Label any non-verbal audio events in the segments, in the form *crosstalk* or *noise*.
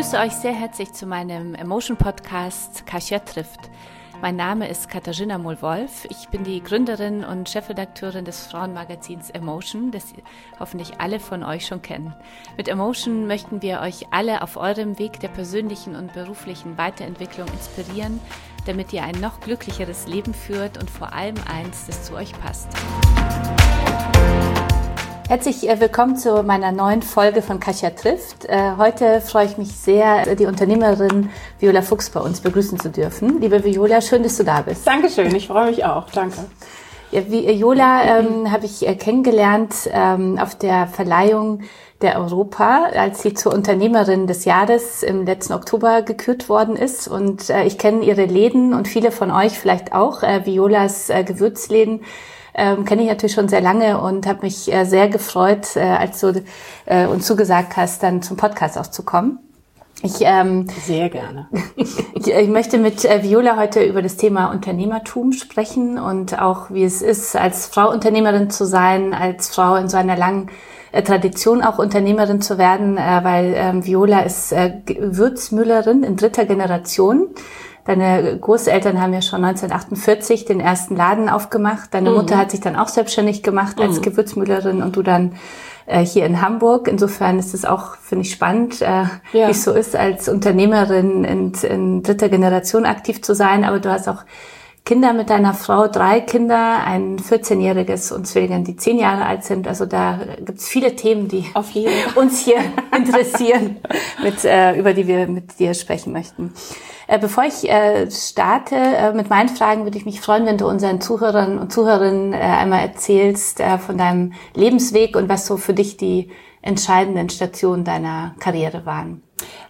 begrüße euch sehr herzlich zu meinem Emotion Podcast Kasia trifft. Mein Name ist Katharina Mohl-Wolf. Ich bin die Gründerin und Chefredakteurin des Frauenmagazins Emotion, das hoffentlich alle von euch schon kennen. Mit Emotion möchten wir euch alle auf eurem Weg der persönlichen und beruflichen Weiterentwicklung inspirieren, damit ihr ein noch glücklicheres Leben führt und vor allem eins, das zu euch passt. Herzlich äh, willkommen zu meiner neuen Folge von Kasia trifft. Äh, heute freue ich mich sehr, die Unternehmerin Viola Fuchs bei uns begrüßen zu dürfen. Liebe Viola, schön, dass du da bist. Dankeschön, ich freue mich auch. Danke. Viola ähm, habe ich äh, kennengelernt ähm, auf der Verleihung der Europa, als sie zur Unternehmerin des Jahres im letzten Oktober gekürt worden ist. Und äh, ich kenne ihre Läden und viele von euch vielleicht auch, äh, Violas äh, Gewürzläden ähm, kenne ich natürlich schon sehr lange und habe mich äh, sehr gefreut, äh, als du äh, uns zugesagt hast, dann zum Podcast auch zu kommen. Ich, ähm, Sehr gerne. *laughs* ich, ich, möchte mit äh, Viola heute über das Thema Unternehmertum sprechen und auch, wie es ist, als Frau Unternehmerin zu sein, als Frau in so einer langen äh, Tradition auch Unternehmerin zu werden, äh, weil ähm, Viola ist äh, Würzmüllerin in dritter Generation. Deine Großeltern haben ja schon 1948 den ersten Laden aufgemacht. Deine mhm. Mutter hat sich dann auch selbstständig gemacht als mhm. Gewürzmüllerin und du dann äh, hier in Hamburg. Insofern ist es auch, finde ich, spannend, äh, ja. wie es so ist, als Unternehmerin in, in dritter Generation aktiv zu sein. Aber du hast auch Kinder mit deiner Frau, drei Kinder, ein 14-jähriges und Zwillinge, die zehn Jahre alt sind. Also da gibt es viele Themen, die uns hier *laughs* interessieren, mit, äh, über die wir mit dir sprechen möchten. Äh, bevor ich äh, starte äh, mit meinen Fragen, würde ich mich freuen, wenn du unseren Zuhörern und Zuhörerinnen einmal erzählst von deinem Lebensweg und was so für dich die entscheidenden Stationen deiner Karriere waren.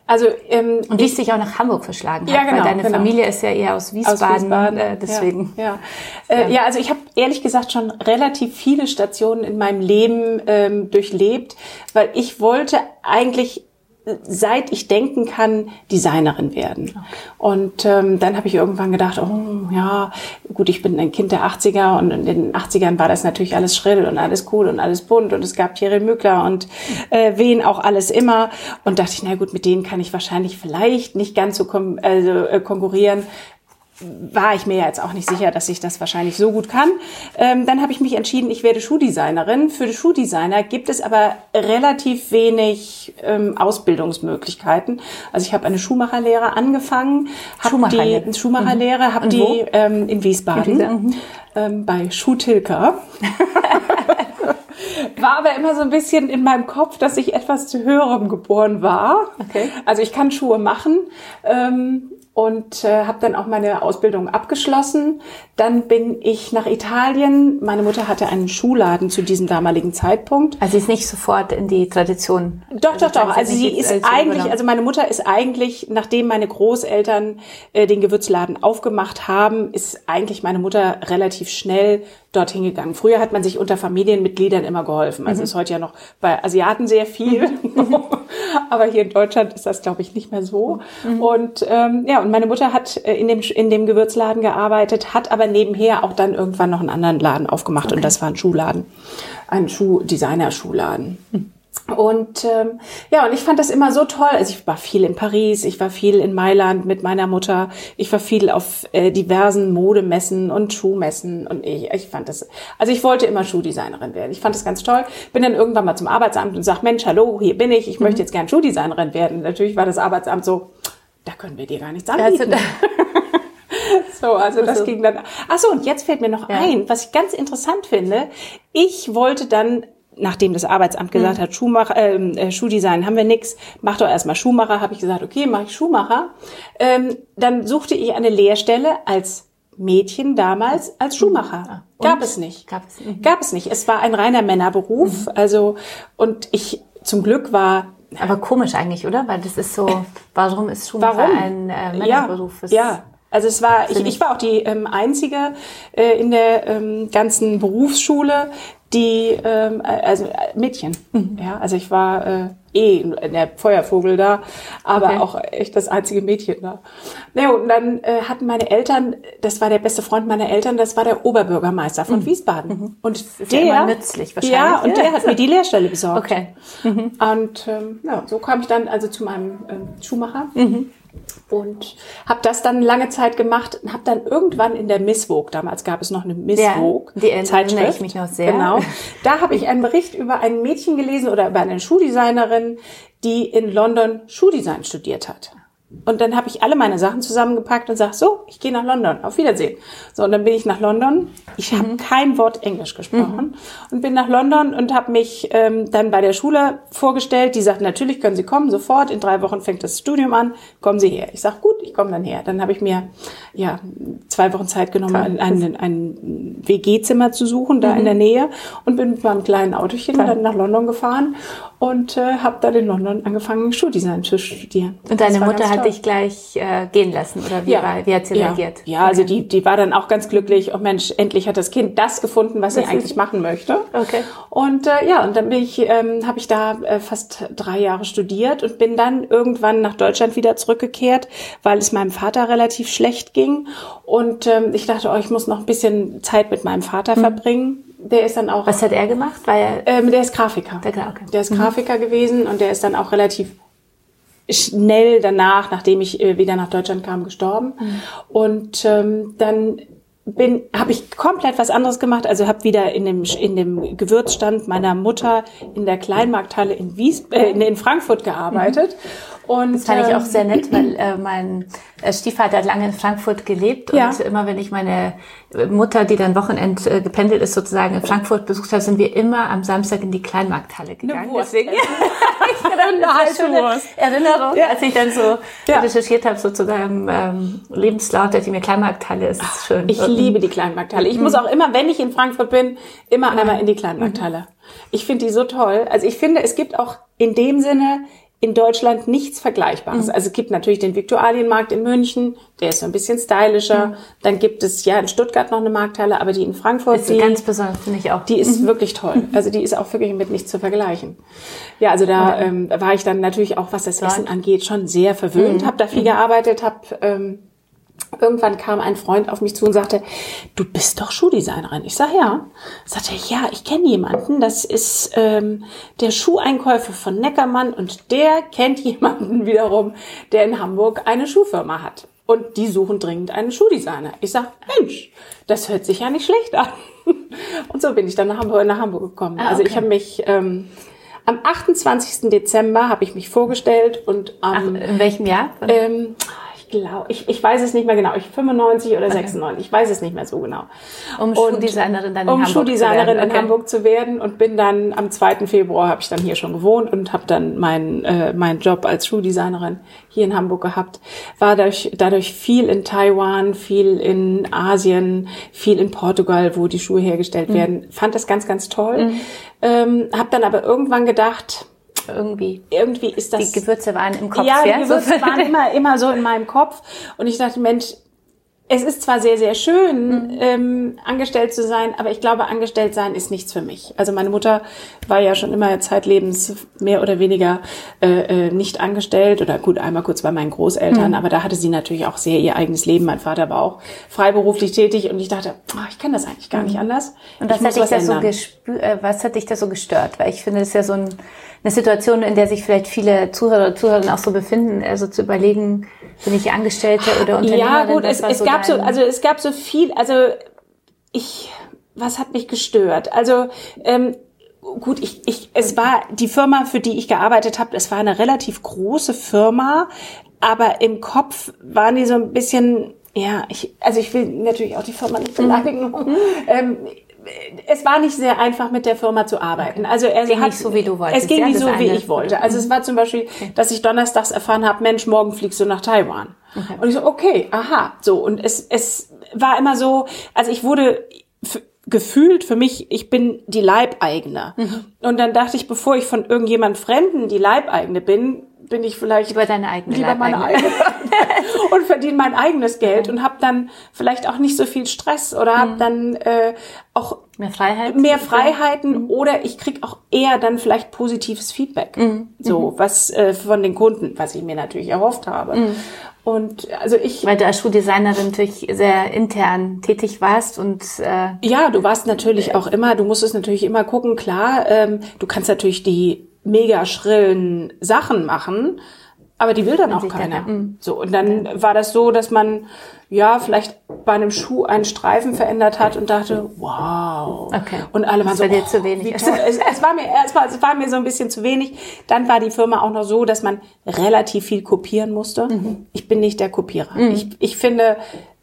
Also ähm, und dich auch nach Hamburg verschlagen hat, ja, genau, weil deine genau. Familie ist ja eher aus Wiesbaden, aus Wiesbaden. Äh, deswegen. Ja, ja. Äh, ja also ich habe ehrlich gesagt schon relativ viele Stationen in meinem Leben ähm, durchlebt, weil ich wollte eigentlich seit ich denken kann, Designerin werden. Und ähm, dann habe ich irgendwann gedacht, oh ja, gut, ich bin ein Kind der 80er und in den 80ern war das natürlich alles schrill und alles cool und alles bunt und es gab Thierry Mückler und äh, wen auch alles immer. Und dachte ich, na gut, mit denen kann ich wahrscheinlich vielleicht nicht ganz so kom also, äh, konkurrieren, war ich mir ja jetzt auch nicht sicher, dass ich das wahrscheinlich so gut kann. Ähm, dann habe ich mich entschieden, ich werde Schuhdesignerin. Für die Schuhdesigner gibt es aber relativ wenig ähm, Ausbildungsmöglichkeiten. Also ich habe eine Schuhmacherlehre angefangen, habe die Schuhmacherlehre, mhm. habe die ähm, in Wiesbaden mhm. ähm, bei Schuhtilker. *laughs* war aber immer so ein bisschen in meinem Kopf, dass ich etwas zu höherem geboren war. Okay. Also ich kann Schuhe machen. Ähm, und äh, habe dann auch meine Ausbildung abgeschlossen. Dann bin ich nach Italien. Meine Mutter hatte einen Schuhladen zu diesem damaligen Zeitpunkt. Also sie ist nicht sofort in die Tradition. Doch, doch, doch. Also sie ist eigentlich, also meine Mutter ist eigentlich, nachdem meine Großeltern äh, den Gewürzladen aufgemacht haben, ist eigentlich meine Mutter relativ schnell dorthin gegangen. Früher hat man sich unter Familienmitgliedern immer geholfen. Also mhm. ist heute ja noch bei Asiaten sehr viel. *laughs* Aber hier in Deutschland ist das, glaube ich, nicht mehr so. Mhm. Und ähm, ja, und meine Mutter hat äh, in dem, in dem Gewürzladen gearbeitet, hat aber nebenher auch dann irgendwann noch einen anderen Laden aufgemacht. Okay. Und das war ein Schuhladen. Ein Schuh-Designer-Schuhladen. Mhm. Und ähm, ja, und ich fand das immer so toll. Also ich war viel in Paris, ich war viel in Mailand mit meiner Mutter, ich war viel auf äh, diversen Modemessen und Schuhmessen und ich, ich fand das, also ich wollte immer Schuhdesignerin werden. Ich fand das ganz toll. Bin dann irgendwann mal zum Arbeitsamt und sag, Mensch, hallo, hier bin ich, ich mhm. möchte jetzt gern Schuhdesignerin werden. Natürlich war das Arbeitsamt so, da können wir dir gar nichts anbieten. Also, *laughs* so, also das ging dann. Ach so, und jetzt fällt mir noch ja. ein, was ich ganz interessant finde. Ich wollte dann nachdem das Arbeitsamt gesagt mhm. hat, Schuhmacher, ähm, äh, Schuhdesign haben wir nix, mach doch erstmal Schuhmacher, habe ich gesagt, okay, mache ich Schuhmacher. Ähm, dann suchte ich eine Lehrstelle als Mädchen damals als Schuhmacher. Und? Gab es nicht. Gab es, mhm. Gab es nicht. Es war ein reiner Männerberuf. Mhm. Also, und ich zum Glück war aber komisch eigentlich, oder? Weil das ist so, *laughs* warum ist Schuhmacher warum? ein äh, Männerberuf? Ja, ja, also es war, ich, ich war auch die ähm, einzige äh, in der ähm, ganzen Berufsschule, die ähm, also Mädchen. Mhm. Ja, also ich war äh, eh der Feuervogel da, aber okay. auch echt das einzige Mädchen da. Ja, und dann äh, hatten meine Eltern, das war der beste Freund meiner Eltern, das war der Oberbürgermeister von mhm. Wiesbaden. Mhm. Und der, ja nützlich wahrscheinlich. Ja, und der hat mir die Lehrstelle besorgt. Okay. Mhm. Und ähm, ja, so kam ich dann also zu meinem ähm, Schuhmacher. Mhm und habe das dann lange Zeit gemacht und habe dann irgendwann in der Miss Vogue, damals gab es noch eine Miss ja, Vogue die Zeitschrift, ich mich noch sehr. Genau. Da habe ich einen Bericht über ein Mädchen gelesen oder über eine Schuhdesignerin, die in London Schuhdesign studiert hat. Und dann habe ich alle meine Sachen zusammengepackt und sag so, ich gehe nach London, auf Wiedersehen. So, und dann bin ich nach London. Ich habe mhm. kein Wort Englisch gesprochen mhm. und bin nach London und habe mich ähm, dann bei der Schule vorgestellt. Die sagt, natürlich können Sie kommen, sofort. In drei Wochen fängt das Studium an. Kommen Sie her. Ich sag gut, ich komme dann her. Dann habe ich mir ja zwei Wochen Zeit genommen, ein, ein, ein WG-Zimmer zu suchen, da mhm. in der Nähe und bin mit meinem kleinen Autochen Klar. dann nach London gefahren und äh, habe dann in London angefangen, Schuhdesign zu studieren. Und deine Mutter hat dich gleich äh, gehen lassen oder wie, ja. war, wie hat sie ja. reagiert? Ja, also die, die war dann auch ganz glücklich. Oh Mensch, endlich hat das Kind das gefunden, was sie eigentlich machen möchte. Okay. Und äh, ja, und dann bin ich, ähm, habe ich da äh, fast drei Jahre studiert und bin dann irgendwann nach Deutschland wieder zurückgekehrt, weil es meinem Vater relativ schlecht ging. Und ähm, ich dachte, oh, ich muss noch ein bisschen Zeit mit meinem Vater mhm. verbringen der ist dann auch. Was hat er gemacht? Weil er ähm, der ist Grafiker. Der, okay. der ist mhm. Grafiker gewesen und der ist dann auch relativ schnell danach, nachdem ich äh, wieder nach Deutschland kam, gestorben. Mhm. Und ähm, dann bin habe ich komplett was anderes gemacht also habe wieder in dem in dem Gewürzstand meiner Mutter in der Kleinmarkthalle in Wies äh, in, in Frankfurt gearbeitet mhm. Und, das fand ich auch sehr nett, weil äh, mein äh, Stiefvater hat lange in Frankfurt gelebt ja. und immer wenn ich meine Mutter, die dann Wochenend äh, gependelt ist, sozusagen in Frankfurt besucht habe, sind wir immer am Samstag in die Kleinmarkthalle gegangen. Deswegen *laughs* *laughs* ich eine schöne Erinnerung, ja. als ich dann so ja. recherchiert habe, so zu deinem ähm, Lebenslaut, dachte ich mir, Kleinmarkthalle ist Ach, schön. Ich mhm. liebe die Kleinmarkthalle. Ich mhm. muss auch immer, wenn ich in Frankfurt bin, immer einmal in die Kleinmarkthalle. Mhm. Ich finde die so toll. Also ich finde, es gibt auch in dem Sinne in Deutschland nichts Vergleichbares. Mhm. Also es gibt natürlich den Viktualienmarkt in München, der ist so ein bisschen stylischer. Mhm. Dann gibt es ja in Stuttgart noch eine Markthalle, aber die in Frankfurt, ist die ganz besonders finde ich auch. Die ist mhm. wirklich toll. Also die ist auch wirklich mit nichts zu vergleichen. Ja, also da ähm, war ich dann natürlich auch, was das Essen angeht, schon sehr verwöhnt. Mhm. Habe da viel mhm. gearbeitet, habe ähm, Irgendwann kam ein Freund auf mich zu und sagte, du bist doch Schuhdesignerin. Ich sage, ja. Sagte, ja, ich kenne jemanden, das ist ähm, der Schuheinkäufer von Neckermann und der kennt *laughs* jemanden wiederum, der in Hamburg eine Schuhfirma hat. Und die suchen dringend einen Schuhdesigner. Ich sage, Mensch, das hört sich ja nicht schlecht an. *laughs* Und so bin ich dann nach Hamburg, nach Hamburg gekommen. Ah, okay. Also ich habe mich... Ähm, am 28. Dezember habe ich mich vorgestellt und am... Ach, in welchem Jahr? Ähm, glaube, ich, ich weiß es nicht mehr genau, ich 95 oder okay. 96, ich weiß es nicht mehr so genau. Um Schuhdesignerin dann in um Hamburg Schuhdesignerin okay. in Hamburg zu werden und bin dann am 2. Februar habe ich dann hier schon gewohnt und habe dann meinen äh, meinen Job als Schuhdesignerin hier in Hamburg gehabt. War dadurch, dadurch viel in Taiwan, viel in Asien, viel in Portugal, wo die Schuhe hergestellt mhm. werden. Fand das ganz, ganz toll. Mhm. Ähm, habe dann aber irgendwann gedacht, irgendwie. Irgendwie ist das. Die Gewürze waren im Kopf. Ja, die Gewürze *laughs* waren immer, immer so in meinem Kopf. Und ich dachte, Mensch, es ist zwar sehr, sehr schön, mhm. ähm, angestellt zu sein, aber ich glaube, angestellt sein ist nichts für mich. Also meine Mutter war ja schon immer zeitlebens mehr oder weniger äh, äh, nicht angestellt oder gut, einmal kurz bei meinen Großeltern, mhm. aber da hatte sie natürlich auch sehr ihr eigenes Leben. Mein Vater war auch freiberuflich tätig und ich dachte, oh, ich kann das eigentlich gar nicht mhm. anders. Und was hat, dich das so gespür, äh, was hat dich da so gestört? Weil ich finde, es ist ja so ein, eine Situation, in der sich vielleicht viele Zuhörer und Zuhörerinnen auch so befinden, also zu überlegen, bin ich Angestellte oder Unternehmerin? Ja, gut, es, es so gab so, also es gab so viel, also ich, was hat mich gestört? Also ähm, gut, ich, ich, es war die Firma, für die ich gearbeitet habe, es war eine relativ große Firma, aber im Kopf waren die so ein bisschen, ja, ich, also ich will natürlich auch die Firma nicht beleidigen. Mhm. *laughs* Ähm, es war nicht sehr einfach, mit der Firma zu arbeiten. Also er ging hat, nicht so, wie du wolltest. Es ging ja, nicht so, wie ich wollte. Also es war zum Beispiel, okay. dass ich donnerstags erfahren habe, Mensch, morgen fliegst du nach Taiwan. Okay. Und ich so, okay, aha, so. Und es, es war immer so, also ich wurde gefühlt für mich, ich bin die Leibeigene. Mhm. Und dann dachte ich, bevor ich von irgendjemand Fremden die Leibeigene bin, bin ich vielleicht über deine eigene lieber meine eigene *laughs* und verdiene mein eigenes Geld und habe dann vielleicht auch nicht so viel Stress oder habe mhm. dann äh, auch mehr Freiheiten, mehr Freiheiten mhm. oder ich krieg auch eher dann vielleicht positives Feedback, mhm. so mhm. was äh, von den Kunden, was ich mir natürlich erhofft habe. Und also ich. Weil du als Schuhdesignerin natürlich sehr intern tätig warst und äh, ja, du warst natürlich auch immer, du musstest natürlich immer gucken, klar, ähm, du kannst natürlich die mega schrillen Sachen machen, aber die will dann auch keiner. Mhm. So, und dann okay. war das so, dass man ja vielleicht bei einem Schuh einen Streifen verändert hat und dachte, wow. Okay. Und alle waren so, oh, zu wenig. Es, es, war mir, es, war, es war mir so ein bisschen zu wenig. Dann war die Firma auch noch so, dass man relativ viel kopieren musste. Mhm. Ich bin nicht der Kopierer. Mhm. Ich, ich finde,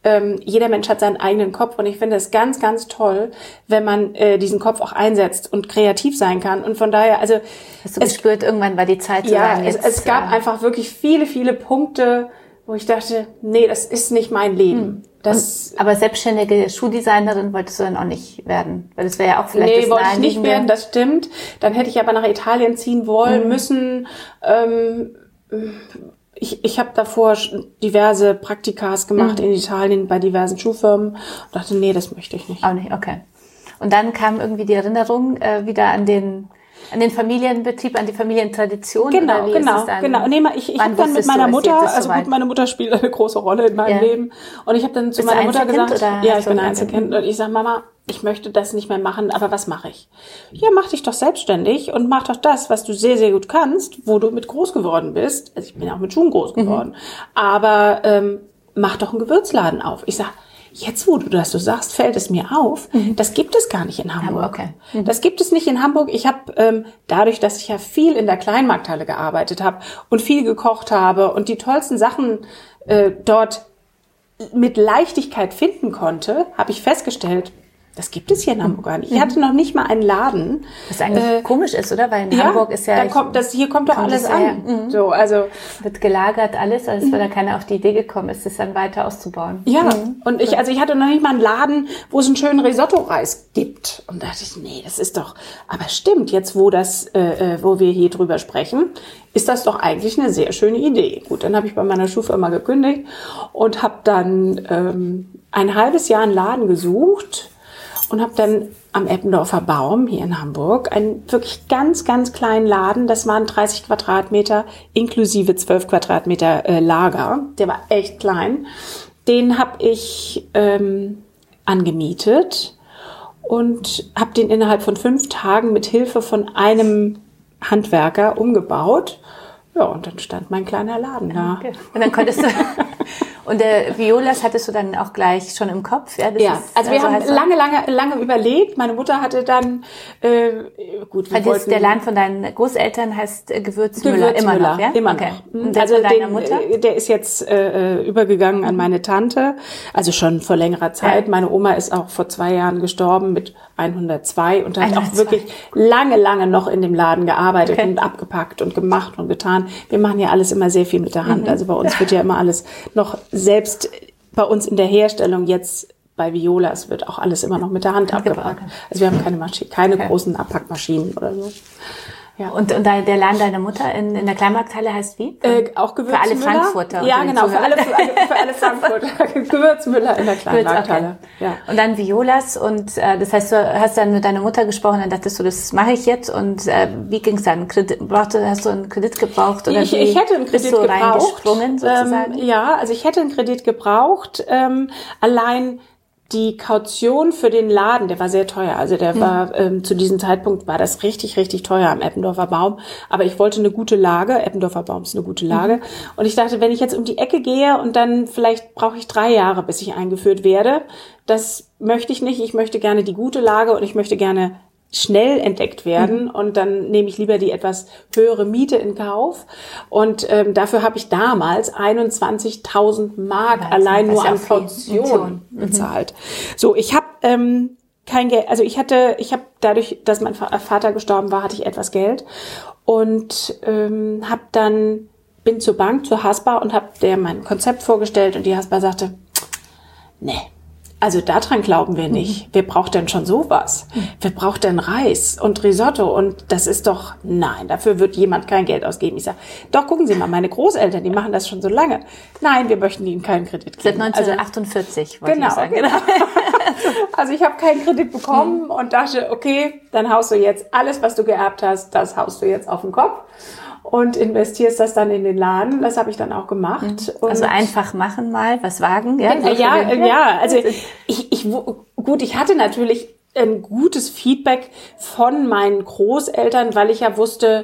ähm, jeder Mensch hat seinen eigenen Kopf und ich finde es ganz, ganz toll, wenn man äh, diesen Kopf auch einsetzt und kreativ sein kann. Und von daher, also hast du es, gespürt, irgendwann war die Zeit zu ja, sagen, jetzt, es, es gab ja. einfach wirklich viele, viele Punkte, wo ich dachte, nee, das ist nicht mein Leben. Hm. Das, und, aber selbstständige Schuhdesignerin wolltest du dann auch nicht werden, weil das wäre ja auch vielleicht Nee, wollte ich nicht werden, das stimmt. Dann hätte ich aber nach Italien ziehen wollen mhm. müssen. Ähm, ich, ich habe davor diverse Praktikas gemacht mhm. in Italien bei diversen Schuhfirmen und dachte, nee, das möchte ich nicht. Auch nicht, okay. Und dann kam irgendwie die Erinnerung äh, wieder an den an den Familienbetrieb, an die Familientradition? Genau, genau, genau. Nee, ich ich habe dann mit meiner Mutter, also gut, meine Mutter spielt eine große Rolle in meinem ja. Leben. Und ich habe dann zu Bist meiner Mutter gesagt, ja, ich bin Einzelkind. Und ich sage, Mama, ich möchte das nicht mehr machen, aber was mache ich? Ja, mach dich doch selbstständig und mach doch das, was du sehr, sehr gut kannst, wo du mit groß geworden bist. Also ich bin auch mit Schuhen groß mhm. geworden. Mhm. Aber ähm, mach doch einen Gewürzladen auf. Ich sag, Jetzt, wo du das so sagst, fällt es mir auf, mhm. das gibt es gar nicht in Hamburg. Okay. Mhm. Das gibt es nicht in Hamburg. Ich habe ähm, dadurch, dass ich ja viel in der Kleinmarkthalle gearbeitet habe und viel gekocht habe und die tollsten Sachen äh, dort mit Leichtigkeit finden konnte, habe ich festgestellt, das gibt es hier in Hamburg gar nicht. Ich hatte noch nicht mal einen Laden. Was eigentlich äh, komisch ist, oder? Weil in ja, Hamburg ist ja. Da kommt, das, hier kommt doch alles an. Mhm. So, also. Wird gelagert alles, als wäre da keiner auf die Idee gekommen ist, das dann weiter auszubauen. Ja. Mhm. Und ich, also ich hatte noch nicht mal einen Laden, wo es einen schönen Risotto-Reis gibt. Und da dachte ich, nee, das ist doch, aber stimmt, jetzt wo das, äh, äh wo wir hier drüber sprechen, ist das doch eigentlich eine sehr schöne Idee. Gut, dann habe ich bei meiner Schuhfirma gekündigt und habe dann ähm, ein halbes Jahr einen Laden gesucht und habe dann am Eppendorfer Baum hier in Hamburg einen wirklich ganz, ganz kleinen Laden. Das waren 30 Quadratmeter inklusive 12 Quadratmeter äh, Lager. Der war echt klein. Den habe ich ähm, angemietet und habe den innerhalb von fünf Tagen mit Hilfe von einem Handwerker umgebaut. Ja, und dann stand mein kleiner Laden da. Okay. Und dann konntest du *laughs* Und der Violas hattest du dann auch gleich schon im Kopf? Ja, ja. Ist, also wir also haben lange, lange, lange überlegt. Meine Mutter hatte dann, äh, gut, wir wollten, Der Laden von deinen Großeltern heißt äh, Gewürzmüller, Gewürzmüller immer noch, ja? Immer okay. noch. Und also den, Mutter? Äh, der ist jetzt äh, übergegangen an meine Tante, also schon vor längerer Zeit. Ja. Meine Oma ist auch vor zwei Jahren gestorben mit 102 und hat 102. auch wirklich lange, lange noch in dem Laden gearbeitet okay. und abgepackt und gemacht und getan. Wir machen ja alles immer sehr viel mit der Hand. Mhm. Also bei uns wird ja immer alles noch selbst bei uns in der Herstellung jetzt bei Violas wird auch alles immer noch mit der Hand abgepackt. Also wir haben keine Maschine, keine okay. großen Abpackmaschinen oder so. Ja. Und, und der Laden deiner Mutter in, in der Kleinmarkthalle heißt wie? Äh, auch Gewürzmüller. Für alle Frankfurter. Ja, genau, für alle, für alle, für alle *laughs* Frankfurter. *laughs* Gewürzmüller in der Kleinmarkthalle. Okay. Ja. Und dann Violas und äh, das heißt, du hast dann mit deiner Mutter gesprochen, dann dachtest du, das mache ich jetzt und äh, wie ging es dann? Kredit, brauchte, hast du einen Kredit gebraucht oder ich, wie ich hätte einen Kredit bist du gebraucht. sozusagen? Ähm, ja, also ich hätte einen Kredit gebraucht. Ähm, allein die Kaution für den Laden, der war sehr teuer. Also der mhm. war ähm, zu diesem Zeitpunkt war das richtig, richtig teuer am Eppendorfer Baum. Aber ich wollte eine gute Lage. Eppendorfer Baum ist eine gute Lage. Mhm. Und ich dachte, wenn ich jetzt um die Ecke gehe und dann vielleicht brauche ich drei Jahre, bis ich eingeführt werde, das möchte ich nicht. Ich möchte gerne die gute Lage und ich möchte gerne schnell entdeckt werden mhm. und dann nehme ich lieber die etwas höhere Miete in Kauf und ähm, dafür habe ich damals 21.000 Mark Wahnsinn, allein nur an Kaution mhm. bezahlt. So, ich habe ähm, kein Geld, also ich hatte, ich habe dadurch, dass mein Vater gestorben war, hatte ich etwas Geld und ähm, habe dann bin zur Bank zur Haspa und habe der mein Konzept vorgestellt und die Haspa sagte, nee, also daran glauben wir nicht. Mhm. Wer braucht denn schon sowas? Mhm. Wer braucht denn Reis und Risotto? Und das ist doch, nein, dafür wird jemand kein Geld ausgeben. Ich sage, doch, gucken Sie mal, meine Großeltern, die machen das schon so lange. Nein, wir möchten ihnen keinen Kredit geben. Seit 1948, also, genau, ich sagen. Genau. *laughs* also ich habe keinen Kredit bekommen mhm. und dachte, okay, dann haust du jetzt alles, was du geerbt hast, das haust du jetzt auf den Kopf und investierst das dann in den Laden. Das habe ich dann auch gemacht. Mhm. Also einfach machen mal, was wagen. Ja, so ja, ja, ja, also ich, ich, gut, ich hatte natürlich ein gutes Feedback von meinen Großeltern, weil ich ja wusste,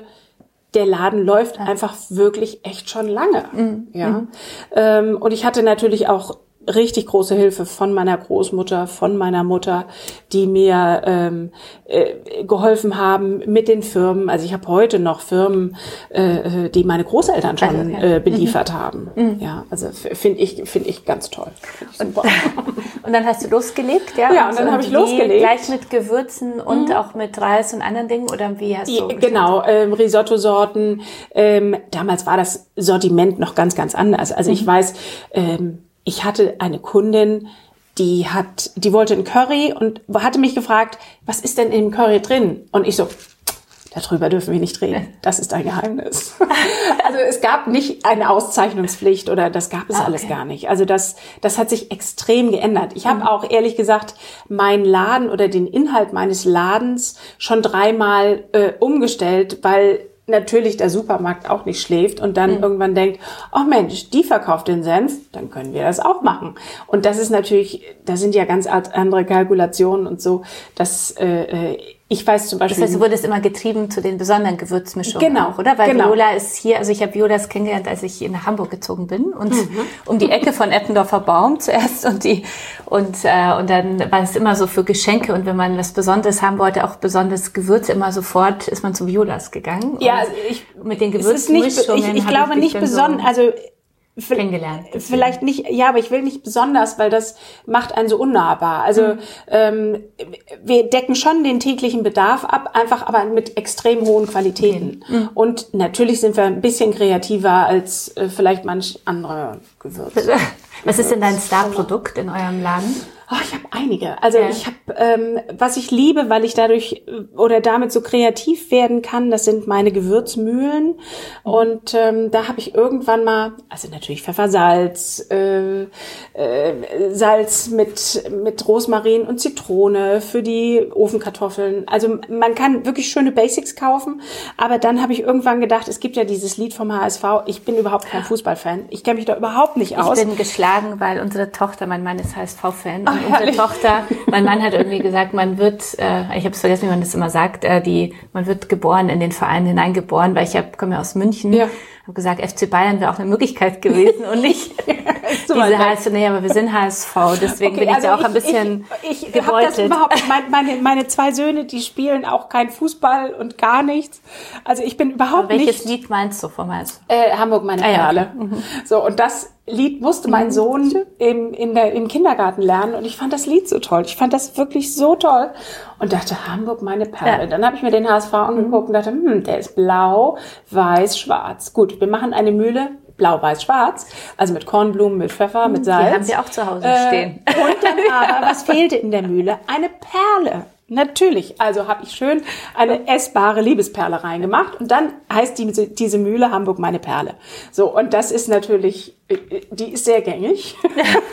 der Laden läuft einfach wirklich echt schon lange. Mhm. Ja. Mhm. Ähm, und ich hatte natürlich auch richtig große Hilfe von meiner Großmutter, von meiner Mutter, die mir ähm, äh, geholfen haben mit den Firmen. Also ich habe heute noch Firmen, äh, die meine Großeltern schon also, äh, beliefert mhm. haben. Mhm. Ja, also finde ich finde ich ganz toll. Und, *laughs* und, dann hast du losgelegt, ja? Ja, und, und dann habe ich losgelegt. Gleich mit Gewürzen und mhm. auch mit Reis und anderen Dingen oder wie hast du? Genau, ähm, Risotto-Sorten. Ähm, damals war das Sortiment noch ganz ganz anders. Also ich mhm. weiß. Ähm, ich hatte eine Kundin, die hat, die wollte ein Curry und hatte mich gefragt, was ist denn im Curry drin? Und ich so, darüber dürfen wir nicht reden. Das ist ein Geheimnis. *laughs* also es gab nicht eine Auszeichnungspflicht oder das gab es ah, okay. alles gar nicht. Also das, das hat sich extrem geändert. Ich habe mhm. auch ehrlich gesagt meinen Laden oder den Inhalt meines Ladens schon dreimal äh, umgestellt, weil natürlich der Supermarkt auch nicht schläft und dann mhm. irgendwann denkt, oh Mensch, die verkauft den Senf, dann können wir das auch machen. Und das ist natürlich, da sind ja ganz andere Kalkulationen und so, dass äh, äh ich weiß zum Beispiel. Das heißt, du wurdest immer getrieben zu den besonderen Gewürzmischungen genau, auch, oder? Weil genau. Viola ist hier, also ich habe Violas kennengelernt, als ich nach Hamburg gezogen bin und mhm. um die Ecke von Eppendorfer Baum zuerst und die und äh, und dann war es immer so für Geschenke und wenn man was Besonderes haben wollte, auch besonderes Gewürz, immer sofort ist man zu Violas gegangen. Ja, also ich mit den Gewürzmischungen. Ich, ich glaube nicht besonders, also kennengelernt. Vielleicht nicht, ja, aber ich will nicht besonders, weil das macht einen so unnahbar. Also mhm. ähm, wir decken schon den täglichen Bedarf ab, einfach aber mit extrem hohen Qualitäten. Mhm. Und natürlich sind wir ein bisschen kreativer als äh, vielleicht manch andere *laughs* Gewürze. Was ist denn dein Starprodukt in eurem Laden? Oh, ich habe einige. Also ja. ich habe, ähm, was ich liebe, weil ich dadurch äh, oder damit so kreativ werden kann, das sind meine Gewürzmühlen. Mhm. Und ähm, da habe ich irgendwann mal, also natürlich Pfeffersalz, äh, äh, Salz mit mit Rosmarin und Zitrone für die Ofenkartoffeln. Also man kann wirklich schöne Basics kaufen. Aber dann habe ich irgendwann gedacht, es gibt ja dieses Lied vom HSV. Ich bin überhaupt kein Fußballfan. Ich kenne mich da überhaupt nicht aus. Ich bin geschlagen, weil unsere Tochter, mein Mann ist HSV-Fan und unsere Tochter, mein Mann hat irgendwie gesagt, man wird, äh, ich habe es vergessen, wie man das immer sagt, äh, die, man wird geboren in den Verein hineingeboren, weil ich hab, komme ja aus München. Ja habe gesagt, FC Bayern wäre auch eine Möglichkeit gewesen und nicht *laughs* diese HSV. Nee, aber wir sind HSV, deswegen okay, bin ich also da auch ich, ein bisschen ich, ich gebeutelt. Das überhaupt, meine, meine zwei Söhne, die spielen auch kein Fußball und gar nichts. Also ich bin überhaupt welches nicht... Welches Lied meinst du vom HSV? Äh, Hamburg, meine ah, Perle. Ja. Mhm. So, und das Lied musste mein mhm. Sohn im, in der, im Kindergarten lernen und ich fand das Lied so toll. Ich fand das wirklich so toll und dachte, Hamburg, meine Perle. Ja. Dann habe ich mir den HSV angeguckt und dachte, hm, der ist blau, weiß, schwarz. Gut, wir machen eine Mühle blau, weiß, schwarz. Also mit Kornblumen, mit Pfeffer, mit Salz. Die haben sie auch zu Hause äh, stehen. Und dann *laughs* aber, was fehlte in der Mühle? Eine Perle. Natürlich. Also habe ich schön eine essbare Liebesperle reingemacht und dann heißt die, diese Mühle Hamburg meine Perle. So, und das ist natürlich, die ist sehr gängig.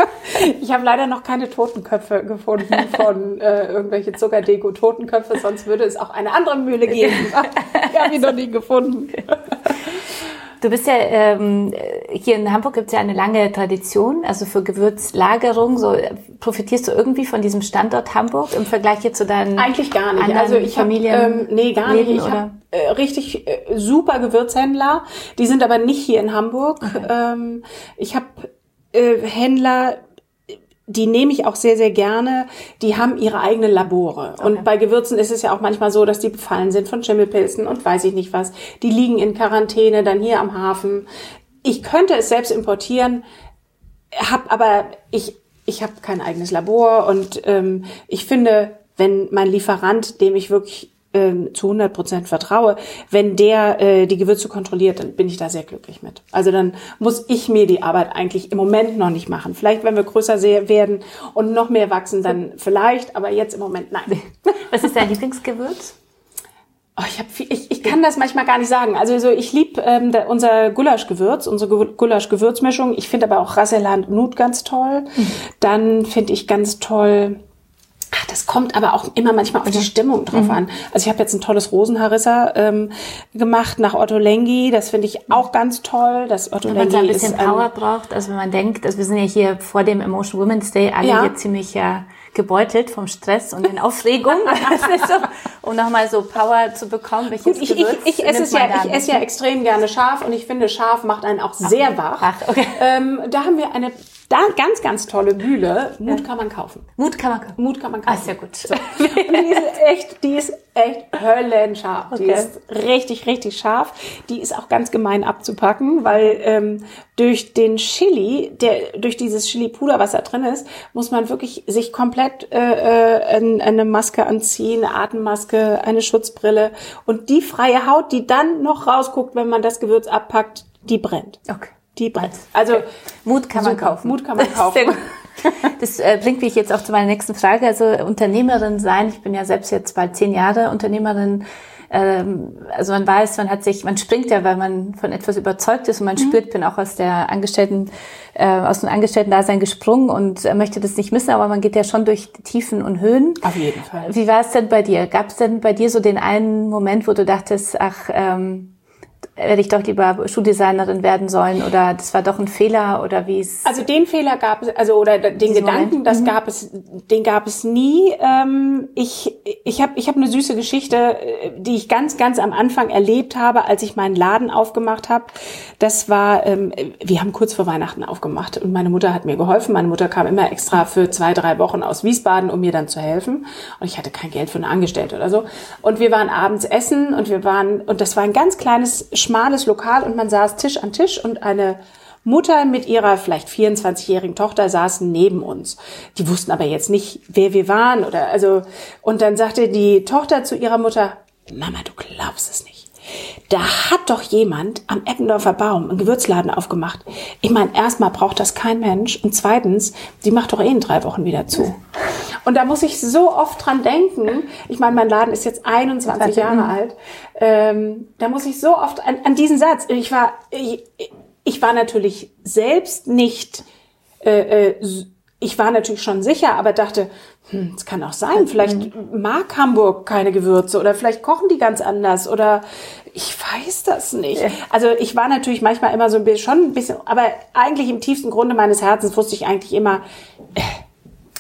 *laughs* ich habe leider noch keine Totenköpfe gefunden von äh, irgendwelche Zuckerdeko-Totenköpfe, sonst würde es auch eine andere Mühle geben. *laughs* ich habe ihn noch nie gefunden. *laughs* Du bist ja ähm, hier in Hamburg gibt es ja eine lange Tradition, also für Gewürzlagerung. So profitierst du irgendwie von diesem Standort Hamburg im Vergleich hier zu deinen eigentlich gar nicht. Also ich Familien hab, ähm, nee gar Leben, nicht. Ich habe äh, richtig äh, super Gewürzhändler. Die sind aber nicht hier in Hamburg. Okay. Ähm, ich habe äh, Händler die nehme ich auch sehr, sehr gerne. Die haben ihre eigenen Labore. Okay. Und bei Gewürzen ist es ja auch manchmal so, dass die befallen sind von Schimmelpilzen und weiß ich nicht was. Die liegen in Quarantäne, dann hier am Hafen. Ich könnte es selbst importieren, hab aber ich ich habe kein eigenes Labor und ähm, ich finde, wenn mein Lieferant, dem ich wirklich ähm, zu 100 Prozent vertraue, wenn der äh, die Gewürze kontrolliert, dann bin ich da sehr glücklich mit. Also dann muss ich mir die Arbeit eigentlich im Moment noch nicht machen. Vielleicht, wenn wir größer werden und noch mehr wachsen, dann vielleicht, aber jetzt im Moment nein. *laughs* Was ist dein Lieblingsgewürz? Oh, ich, hab viel, ich, ich kann das manchmal gar nicht sagen. Also so, ich liebe ähm, unser Gulaschgewürz, unsere Gulasch-Gewürzmischung. Ich finde aber auch Rasseland Nut ganz toll. Mhm. Dann finde ich ganz toll Ach, das kommt aber auch immer manchmal auf die Stimmung drauf mhm. an. Also ich habe jetzt ein tolles Rosenharissa ähm, gemacht nach Otto Lengi. Das finde ich auch ganz toll. Das Otto wenn man so ein bisschen Power braucht, also wenn man denkt, also wir sind ja hier vor dem Emotion Women's Day alle ja. hier ziemlich ja gebeutelt vom Stress und den Aufregungen, *laughs* so, um nochmal so Power zu bekommen. Welches Gut, ich, ich, ich, esse es ja, ich esse ja extrem gerne scharf und ich finde, scharf macht einen auch sehr wach. Ach, okay. Ähm, da haben wir eine da ganz, ganz tolle Mühle. Mut kann man kaufen. Mut kann man kaufen. Mut kann man kaufen. Ah, sehr gut. So. Und *laughs* die ist echt, die ist echt höllenscharf. Okay. Die ist richtig, richtig scharf. Die ist auch ganz gemein abzupacken, weil ähm, durch den Chili, der durch dieses Chili-Puder, was da drin ist, muss man wirklich sich komplett äh, äh, eine Maske anziehen, eine Atemmaske, eine Schutzbrille und die freie Haut, die dann noch rausguckt, wenn man das Gewürz abpackt, die brennt. Okay die brennt. Also Mut kann man kaufen. Mut kann man *laughs* kaufen. Das äh, bringt mich jetzt auch zu meiner nächsten Frage. Also Unternehmerin sein. Ich bin ja selbst jetzt bald zehn Jahre Unternehmerin. Ähm, also man weiß, man hat sich, man springt ja, weil man von etwas überzeugt ist und man mhm. spürt, bin auch aus der Angestellten, äh, aus dem Angestellten-Dasein gesprungen und äh, möchte das nicht missen, aber man geht ja schon durch Tiefen und Höhen. Auf jeden Fall. Wie war es denn bei dir? Gab es denn bei dir so den einen Moment, wo du dachtest, ach, ähm, hätte ich doch lieber Schuhdesignerin werden sollen oder das war doch ein Fehler oder wie es? Also den Fehler gab es, also oder den Gedanken, Moment? das mhm. gab es, den gab es nie. Ähm, ich ich habe ich hab eine süße Geschichte, äh, die ich ganz ganz am Anfang erlebt habe, als ich meinen Laden aufgemacht habe. Das war, ähm, wir haben kurz vor Weihnachten aufgemacht und meine Mutter hat mir geholfen. Meine Mutter kam immer extra für zwei drei Wochen aus Wiesbaden, um mir dann zu helfen und ich hatte kein Geld für eine Angestellte oder so. Und wir waren abends essen und wir waren und das war ein ganz kleines schmales Lokal und man saß Tisch an Tisch und eine Mutter mit ihrer vielleicht 24-jährigen Tochter saßen neben uns. Die wussten aber jetzt nicht, wer wir waren oder also und dann sagte die Tochter zu ihrer Mutter: "Mama, du glaubst es nicht. Da hat doch jemand am Eppendorfer Baum einen Gewürzladen aufgemacht. Ich meine, erstmal braucht das kein Mensch und zweitens, die macht doch eh in drei Wochen wieder zu. Und da muss ich so oft dran denken. Ich meine, mein Laden ist jetzt 21 Jahre alt. Ähm, da muss ich so oft an, an diesen Satz. Ich war, ich, ich war natürlich selbst nicht. Äh, äh, ich war natürlich schon sicher, aber dachte, hm, es kann auch sein, vielleicht mag Hamburg keine Gewürze oder vielleicht kochen die ganz anders oder ich weiß das nicht. Also ich war natürlich manchmal immer so ein bisschen, schon ein bisschen, aber eigentlich im tiefsten Grunde meines Herzens wusste ich eigentlich immer, äh,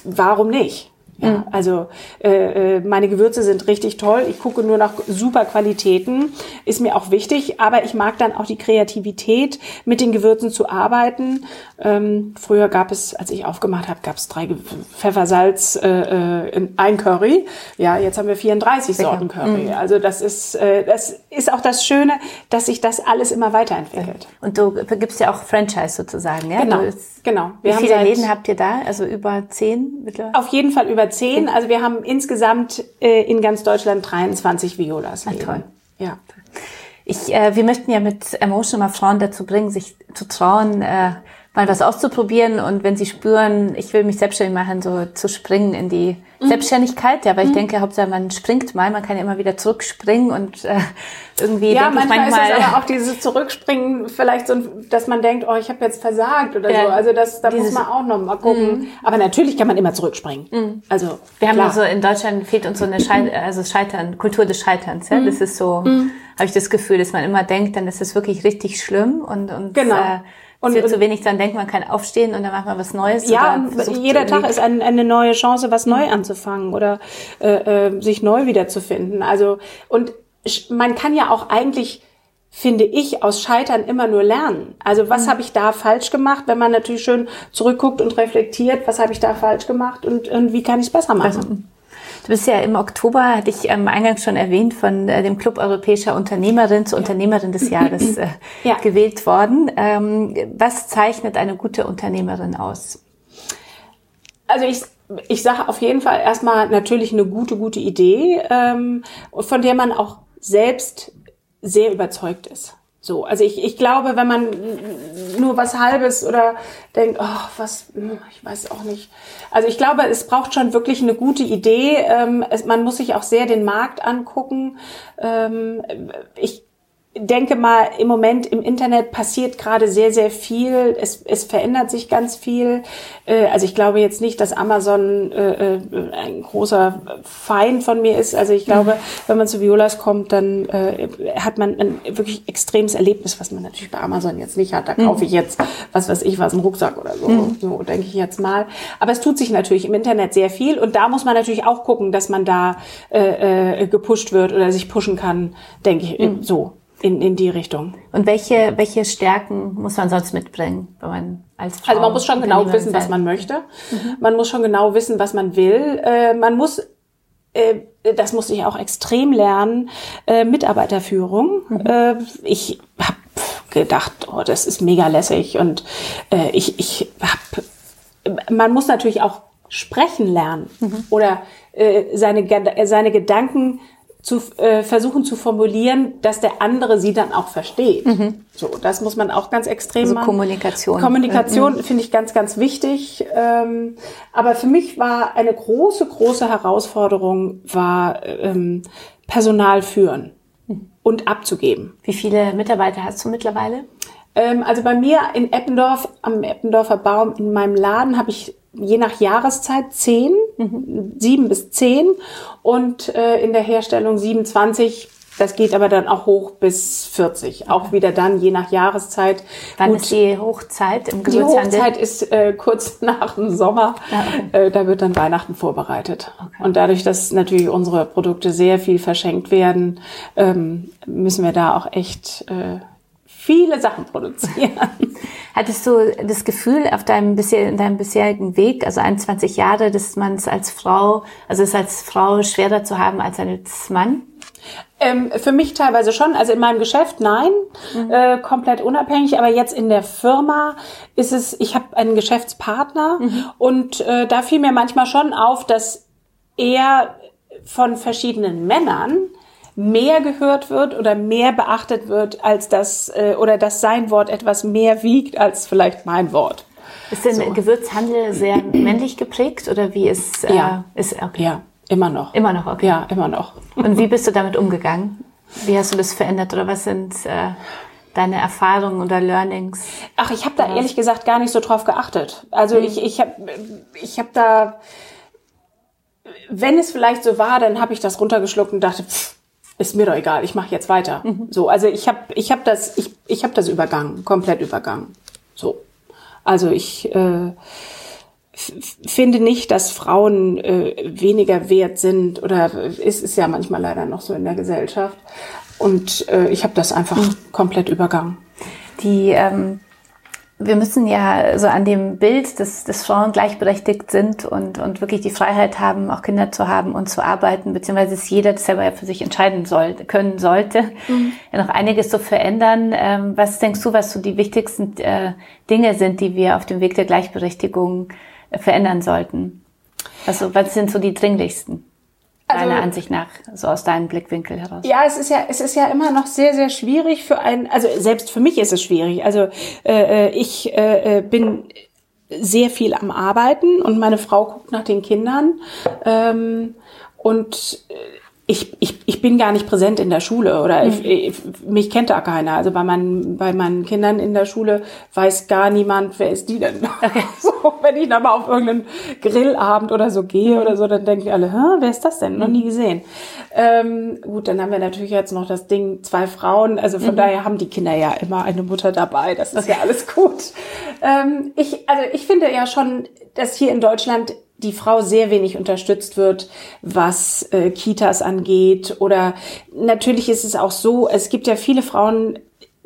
warum nicht? Ja, mhm. also äh, äh, meine Gewürze sind richtig toll. Ich gucke nur nach super Qualitäten, ist mir auch wichtig. Aber ich mag dann auch die Kreativität, mit den Gewürzen zu arbeiten. Ähm, früher gab es, als ich aufgemacht habe, gab es drei Pfeffer, Salz, äh, äh ein Curry. Ja, jetzt haben wir 34 Sicher. Sorten Curry. Mhm. Also das ist, äh, das ist auch das Schöne, dass sich das alles immer weiterentwickelt. Und du gibst ja auch Franchise sozusagen, ja? Genau, genau. Wie viele Läden habt ihr da? Also über zehn mittlerweile? Auf jeden Fall über zehn. Also wir haben insgesamt äh, in ganz Deutschland 23 Violas. Ah, toll. Ja. Ich, äh, wir möchten ja mit Emotion mal Frauen dazu bringen, sich zu trauen, äh, mal was auszuprobieren und wenn sie spüren, ich will mich selbstständig machen, so zu springen in die mhm. Selbstständigkeit, ja, weil ich mhm. denke, Hauptsache man springt mal, man kann ja immer wieder zurückspringen und äh, irgendwie ja, manchmal, manchmal ist es aber auch dieses Zurückspringen vielleicht so, dass man denkt, oh, ich habe jetzt versagt oder ja, so. Also das, da muss man auch noch mal gucken. Mhm. Aber natürlich kann man immer zurückspringen. Mhm. Also wir haben klar. so in Deutschland fehlt uns so eine Schei also Scheitern, Kultur des Scheiterns. Ja? Mhm. Das ist so, habe ich das Gefühl, dass man immer denkt, dann ist es wirklich richtig schlimm und und genau. Äh, und es wird zu wenig dran denken, man kann aufstehen und dann macht man was Neues. Ja, jeder Tag ist ein, eine neue Chance, was neu anzufangen oder äh, äh, sich neu wiederzufinden. Also und man kann ja auch eigentlich finde ich, aus Scheitern immer nur lernen. Also was mhm. habe ich da falsch gemacht, wenn man natürlich schön zurückguckt und reflektiert, was habe ich da falsch gemacht und, und wie kann ich es besser machen. Du bist ja im Oktober, hatte ich am Eingang schon erwähnt, von äh, dem Club Europäischer Unternehmerin zur Unternehmerin des Jahres *clears throat* äh, ja. gewählt worden. Ähm, was zeichnet eine gute Unternehmerin aus? Also ich ich sage auf jeden Fall erstmal natürlich eine gute, gute Idee, ähm, von der man auch selbst sehr überzeugt ist. So, also ich, ich glaube, wenn man nur was Halbes oder denkt, oh, was, hm, ich weiß auch nicht. Also ich glaube, es braucht schon wirklich eine gute Idee. Ähm, es, man muss sich auch sehr den Markt angucken. Ähm, ich denke mal, im Moment im Internet passiert gerade sehr, sehr viel. Es, es verändert sich ganz viel. Äh, also ich glaube jetzt nicht, dass Amazon äh, äh, ein großer Feind von mir ist. Also ich glaube, wenn man zu Violas kommt, dann hat man ein wirklich extremes Erlebnis, was man natürlich bei Amazon jetzt nicht hat. Da kaufe ich jetzt, was weiß ich was, einen Rucksack oder so. Mhm. So denke ich jetzt mal. Aber es tut sich natürlich im Internet sehr viel. Und da muss man natürlich auch gucken, dass man da äh, gepusht wird oder sich pushen kann, denke ich, mhm. so in, in die Richtung. Und welche, welche Stärken muss man sonst mitbringen, wenn man als Frau Also man muss schon genau wissen, was man möchte. Mhm. Man muss schon genau wissen, was man will. Äh, man muss äh, das musste ich auch extrem lernen, äh, Mitarbeiterführung. Mhm. Äh, ich habe gedacht, oh, das ist mega lässig und ich, ich hab, man muss natürlich auch sprechen lernen mhm. oder seine, seine Gedanken zu äh, versuchen zu formulieren, dass der andere sie dann auch versteht. Mhm. So, das muss man auch ganz extrem also machen. Kommunikation. Kommunikation mhm. finde ich ganz, ganz wichtig. Ähm, aber für mich war eine große, große Herausforderung, war ähm, Personal führen mhm. und abzugeben. Wie viele Mitarbeiter hast du mittlerweile? Ähm, also bei mir in Eppendorf, am Eppendorfer Baum, in meinem Laden habe ich je nach Jahreszeit zehn, mhm. sieben bis zehn und äh, in der Herstellung 27. Das geht aber dann auch hoch bis 40. Okay. Auch wieder dann je nach Jahreszeit. Wann Gut, ist die Hochzeit im Gewürzhandel? Die Hochzeit ist äh, kurz *laughs* nach dem Sommer. Ja, okay. äh, da wird dann Weihnachten vorbereitet. Okay. Und dadurch, dass natürlich unsere Produkte sehr viel verschenkt werden, ähm, müssen wir da auch echt äh, viele Sachen produzieren. *laughs* Hattest du das Gefühl auf deinem, bisher, in deinem bisherigen Weg, also 21 Jahre, dass man es als Frau, also es als Frau schwerer zu haben als als Mann? Ähm, für mich teilweise schon. Also in meinem Geschäft nein, mhm. äh, komplett unabhängig. Aber jetzt in der Firma ist es, ich habe einen Geschäftspartner mhm. und äh, da fiel mir manchmal schon auf, dass er von verschiedenen Männern mehr gehört wird oder mehr beachtet wird, als das äh, oder dass sein Wort etwas mehr wiegt als vielleicht mein Wort. Ist denn so. Gewürzhandel sehr männlich geprägt oder wie ist äh, ja ist okay. ja immer noch immer noch okay ja immer noch und wie bist du damit umgegangen wie hast du das verändert oder was sind äh, deine Erfahrungen oder Learnings? Ach, ich habe da ehrlich gesagt gar nicht so drauf geachtet. Also hm. ich ich habe ich habe da wenn es vielleicht so war, dann habe ich das runtergeschluckt und dachte, pff, ist mir doch egal, ich mache jetzt weiter. Mhm. So, also ich habe ich hab das ich ich habe das übergangen, komplett übergangen. So. Also ich äh, finde nicht, dass Frauen äh, weniger wert sind oder ist es ja manchmal leider noch so in der Gesellschaft. Und äh, ich habe das einfach mhm. komplett übergangen. Die ähm, wir müssen ja so an dem Bild, dass, dass Frauen gleichberechtigt sind und, und wirklich die Freiheit haben, auch Kinder zu haben und zu arbeiten, beziehungsweise dass jeder das selber für sich entscheiden soll, können sollte, mhm. ja noch einiges zu verändern. Ähm, was denkst du, was so die wichtigsten äh, Dinge sind, die wir auf dem Weg der Gleichberechtigung äh, verändern sollten? Also was sind so die dringlichsten? Also, deiner Ansicht nach, so aus deinem Blickwinkel heraus? Ja, es ist ja, es ist ja immer noch sehr, sehr schwierig für einen, also selbst für mich ist es schwierig. Also äh, äh ich äh, äh, bin sehr viel am Arbeiten und meine Frau guckt nach den Kindern. Ähm, und äh, ich, ich, ich bin gar nicht präsent in der Schule oder mhm. ich, mich kennt da keiner. Also bei meinen, bei meinen Kindern in der Schule weiß gar niemand, wer ist die denn? *laughs* Okay. so, wenn ich dann mal auf irgendeinen Grillabend oder so gehe oder so, dann denken die alle, Hä, wer ist das denn? Noch nie gesehen. Ähm, gut, dann haben wir natürlich jetzt noch das Ding, zwei Frauen. Also von mhm. daher haben die Kinder ja immer eine Mutter dabei. Das ist okay. ja alles gut. Ähm, ich, also ich finde ja schon, dass hier in Deutschland die Frau sehr wenig unterstützt wird, was äh, Kitas angeht. Oder natürlich ist es auch so, es gibt ja viele Frauen,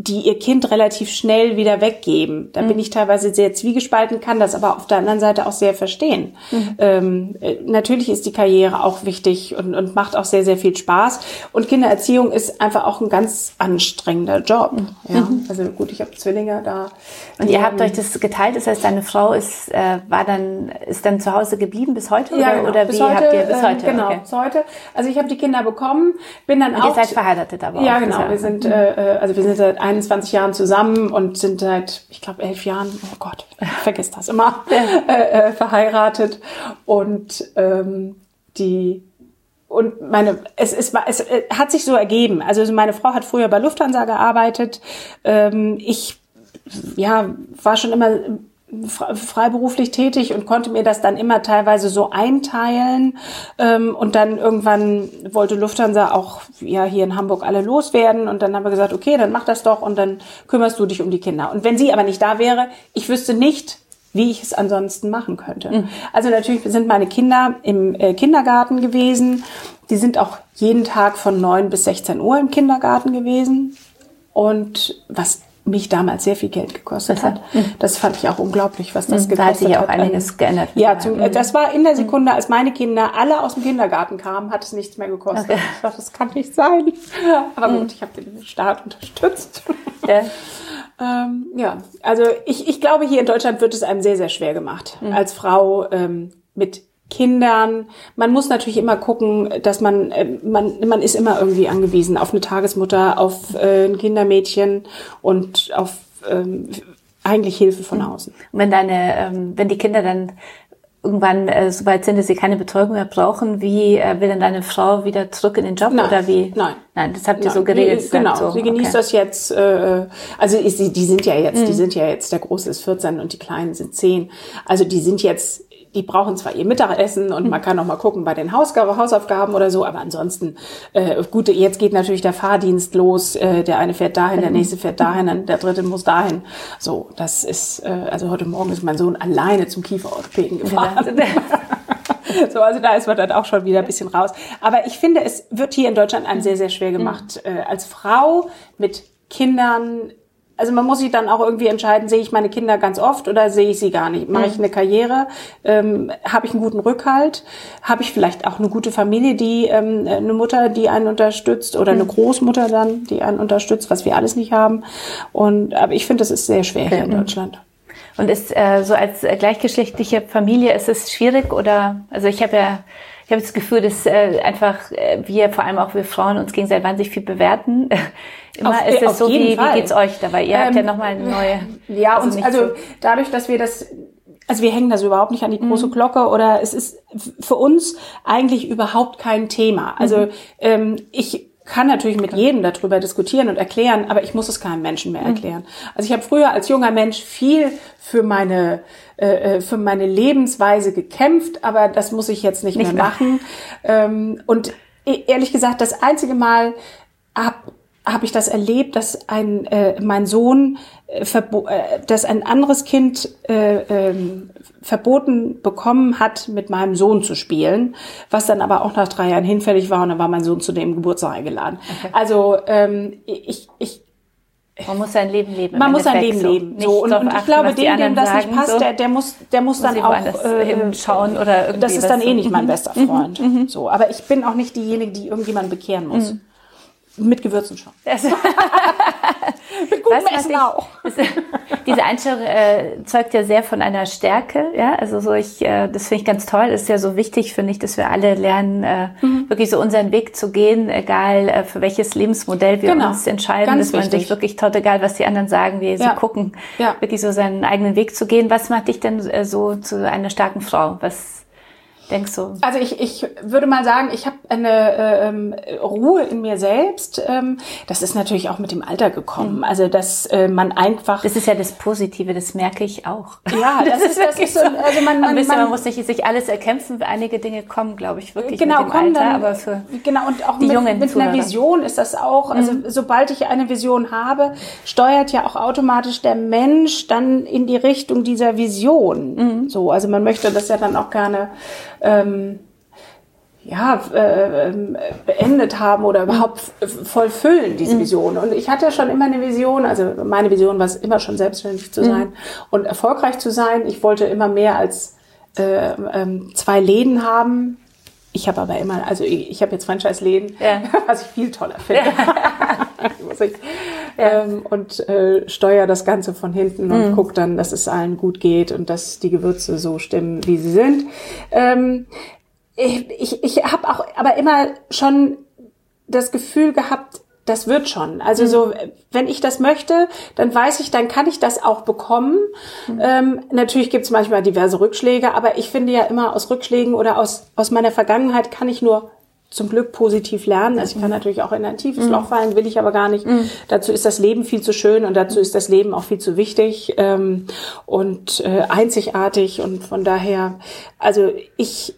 die ihr Kind relativ schnell wieder weggeben. Da mhm. bin ich teilweise sehr zwiegespalten, kann das aber auf der anderen Seite auch sehr verstehen. Mhm. Ähm, äh, natürlich ist die Karriere auch wichtig und, und macht auch sehr, sehr viel Spaß. Und Kindererziehung ist einfach auch ein ganz anstrengender Job. Mhm. Ja, mhm. also gut, ich habe Zwillinge da. Und ihr habt euch das geteilt, das heißt, deine Frau ist, äh, war dann, ist dann zu Hause geblieben bis heute? Ja, oder, genau. oder bis wie heute, habt ihr bis ähm, heute? Genau, okay. bis heute. Also ich habe die Kinder bekommen, bin dann und auch. Ihr seid verheiratet aber Ja, auch, genau. Wir sind, äh, also wir sind seit 21 Jahren zusammen und sind seit, ich glaube, elf Jahren, oh Gott, ich vergiss das immer, *laughs* *laughs* äh, äh, verheiratet. Und ähm, die und meine, es, es, es, es hat sich so ergeben. Also meine Frau hat früher bei Lufthansa gearbeitet. Ähm, ich ja, war schon immer freiberuflich tätig und konnte mir das dann immer teilweise so einteilen. Ähm, und dann irgendwann wollte Lufthansa auch ja hier in Hamburg alle loswerden. Und dann haben wir gesagt, okay, dann mach das doch und dann kümmerst du dich um die Kinder. Und wenn sie aber nicht da wäre, ich wüsste nicht, wie ich es ansonsten machen könnte. Mhm. Also natürlich sind meine Kinder im äh, Kindergarten gewesen. Die sind auch jeden Tag von neun bis 16 Uhr im Kindergarten gewesen. Und was mich damals sehr viel Geld gekostet hat. Mhm. Das fand ich auch unglaublich, was das gekostet hat. Da hat sich auch einiges geändert. Ja, zum, mhm. das war in der Sekunde, als meine Kinder alle aus dem Kindergarten kamen, hat es nichts mehr gekostet. Okay. Ich dachte, das kann nicht sein. *laughs* Aber gut, ich habe den Staat unterstützt. *laughs* Ja. ähm, ja, also ich, ich glaube, hier in Deutschland wird es einem sehr, sehr schwer gemacht, mhm. als Frau ähm, mit Kindern. Man muss natürlich immer gucken, dass man, äh, man, man ist immer irgendwie angewiesen auf eine Tagesmutter, auf äh, ein Kindermädchen und auf ähm, eigentlich Hilfe von mhm. außen. Und wenn deine, ähm, wenn die Kinder dann irgendwann äh, so weit sind, dass sie keine Betreuung mehr brauchen, wie äh, will denn deine Frau wieder zurück in den Job Nein. oder wie? Nein. Nein, das habt ihr Nein. so geregelt. Genau, so. sie genießt okay. das jetzt. Äh, also ist, die, die sind ja jetzt, mhm. die sind ja jetzt, der Große ist 14 und die Kleinen sind 10. Also die sind jetzt die brauchen zwar ihr Mittagessen und man kann noch mal gucken bei den Hausaufgaben oder so, aber ansonsten, äh, gut, jetzt geht natürlich der Fahrdienst los, äh, der eine fährt dahin, der nächste fährt dahin, der dritte muss dahin. So, das ist, äh, also heute Morgen ist mein Sohn alleine zum Kieferorthopäden gefahren. *laughs* so, also da ist man dann auch schon wieder ein bisschen raus. Aber ich finde, es wird hier in Deutschland einem sehr, sehr schwer gemacht, äh, als Frau mit Kindern also man muss sich dann auch irgendwie entscheiden, sehe ich meine Kinder ganz oft oder sehe ich sie gar nicht? Mache ich mhm. eine Karriere? Ähm, Habe ich einen guten Rückhalt? Habe ich vielleicht auch eine gute Familie, die ähm, eine Mutter, die einen unterstützt oder eine mhm. Großmutter dann, die einen unterstützt, was wir alles nicht haben. Und aber ich finde, das ist sehr schwer hier in Deutschland. Und ist äh, so als gleichgeschlechtliche Familie ist es schwierig oder also ich habe ja ich habe das Gefühl, dass äh, einfach äh, wir, vor allem auch wir Frauen, uns gegenseitig wahnsinnig viel bewerten. *laughs* Immer auf, ist es so, wie, wie geht's euch dabei? Ihr ähm, habt ja ähm, nochmal eine neue. Ja, also, und also so dadurch, dass wir das also wir hängen das überhaupt nicht an die große mhm. Glocke oder es ist für uns eigentlich überhaupt kein Thema. Also mhm. ähm, ich kann natürlich mit jedem darüber diskutieren und erklären, aber ich muss es keinem Menschen mehr mhm. erklären. Also ich habe früher als junger Mensch viel für meine äh, äh, für meine Lebensweise gekämpft, aber das muss ich jetzt nicht, nicht mehr, mehr machen. Ähm, und e-, ehrlich gesagt, das einzige Mal ab habe ich das erlebt, dass ein äh, mein Sohn äh, äh, dass ein anderes Kind äh, äh, verboten bekommen hat, mit meinem Sohn zu spielen, was dann aber auch nach drei Jahren hinfällig war und dann war mein Sohn zu dem Geburtstag eingeladen. Okay. Also ähm, ich, ich man muss sein Leben leben. Man muss sein Leben so. leben. So. Und, und ich glaube, dem, dem das nicht passt, so. der, der muss, der muss, muss dann auch äh, hinschauen oder irgendwie. Das ist dann eh nicht mein bester mhm. Freund. Mhm. So, aber ich bin auch nicht diejenige, die irgendjemanden bekehren muss. Mit Gewürzen schon. *laughs* Mit gutem Essen ich, auch. *laughs* diese Einstellung äh, zeugt ja sehr von einer Stärke. Ja, also so ich, äh, das finde ich ganz toll. Ist ja so wichtig, finde ich, dass wir alle lernen, äh, mhm. wirklich so unseren Weg zu gehen, egal äh, für welches Lebensmodell wir genau. uns entscheiden, ganz dass man wichtig. sich wirklich toll, egal was die anderen sagen, wie sie ja. gucken, ja. wirklich so seinen eigenen Weg zu gehen. Was macht dich denn äh, so zu einer starken Frau? Was denkst du? Also ich, ich würde mal sagen, ich habe eine äh, ähm, Ruhe in mir selbst. Ähm, das ist natürlich auch mit dem Alter gekommen. Mhm. Also dass äh, man einfach. Das ist ja das Positive, das merke ich auch. Ja, *laughs* das, das ist, das ist so. Also man, man, man, man, muss nicht sich alles erkämpfen. Einige Dinge kommen, glaube ich, wirklich genau, mit dem Alter. Dann, aber für genau und auch die mit, jungen mit einer Vision ist das auch. Also mhm. sobald ich eine Vision habe, steuert ja auch automatisch der Mensch dann in die Richtung dieser Vision. Mhm. So, also man möchte das ja dann auch gerne ähm, ja, äh, ähm, beendet haben oder überhaupt vollfüllen, diese mhm. Vision. Und ich hatte schon immer eine Vision, also meine Vision war es immer schon selbstständig zu mhm. sein mhm. und erfolgreich zu sein. Ich wollte immer mehr als äh, ähm, zwei Läden haben. Ich habe aber immer, also ich, ich habe jetzt Franchise-Läden, ja. *laughs* was ich viel toller finde. Ja. *laughs* ähm, und äh, steuere das Ganze von hinten und mhm. gucke dann, dass es allen gut geht und dass die Gewürze so stimmen, wie sie sind. Ähm, ich, ich, ich habe auch aber immer schon das Gefühl gehabt, das wird schon. Also mhm. so, wenn ich das möchte, dann weiß ich, dann kann ich das auch bekommen. Mhm. Ähm, natürlich gibt es manchmal diverse Rückschläge, aber ich finde ja immer aus Rückschlägen oder aus, aus meiner Vergangenheit kann ich nur zum Glück positiv lernen. Also ich kann mhm. natürlich auch in ein tiefes mhm. Loch fallen, will ich aber gar nicht. Mhm. Dazu ist das Leben viel zu schön und dazu ist das Leben auch viel zu wichtig ähm, und äh, einzigartig und von daher, also ich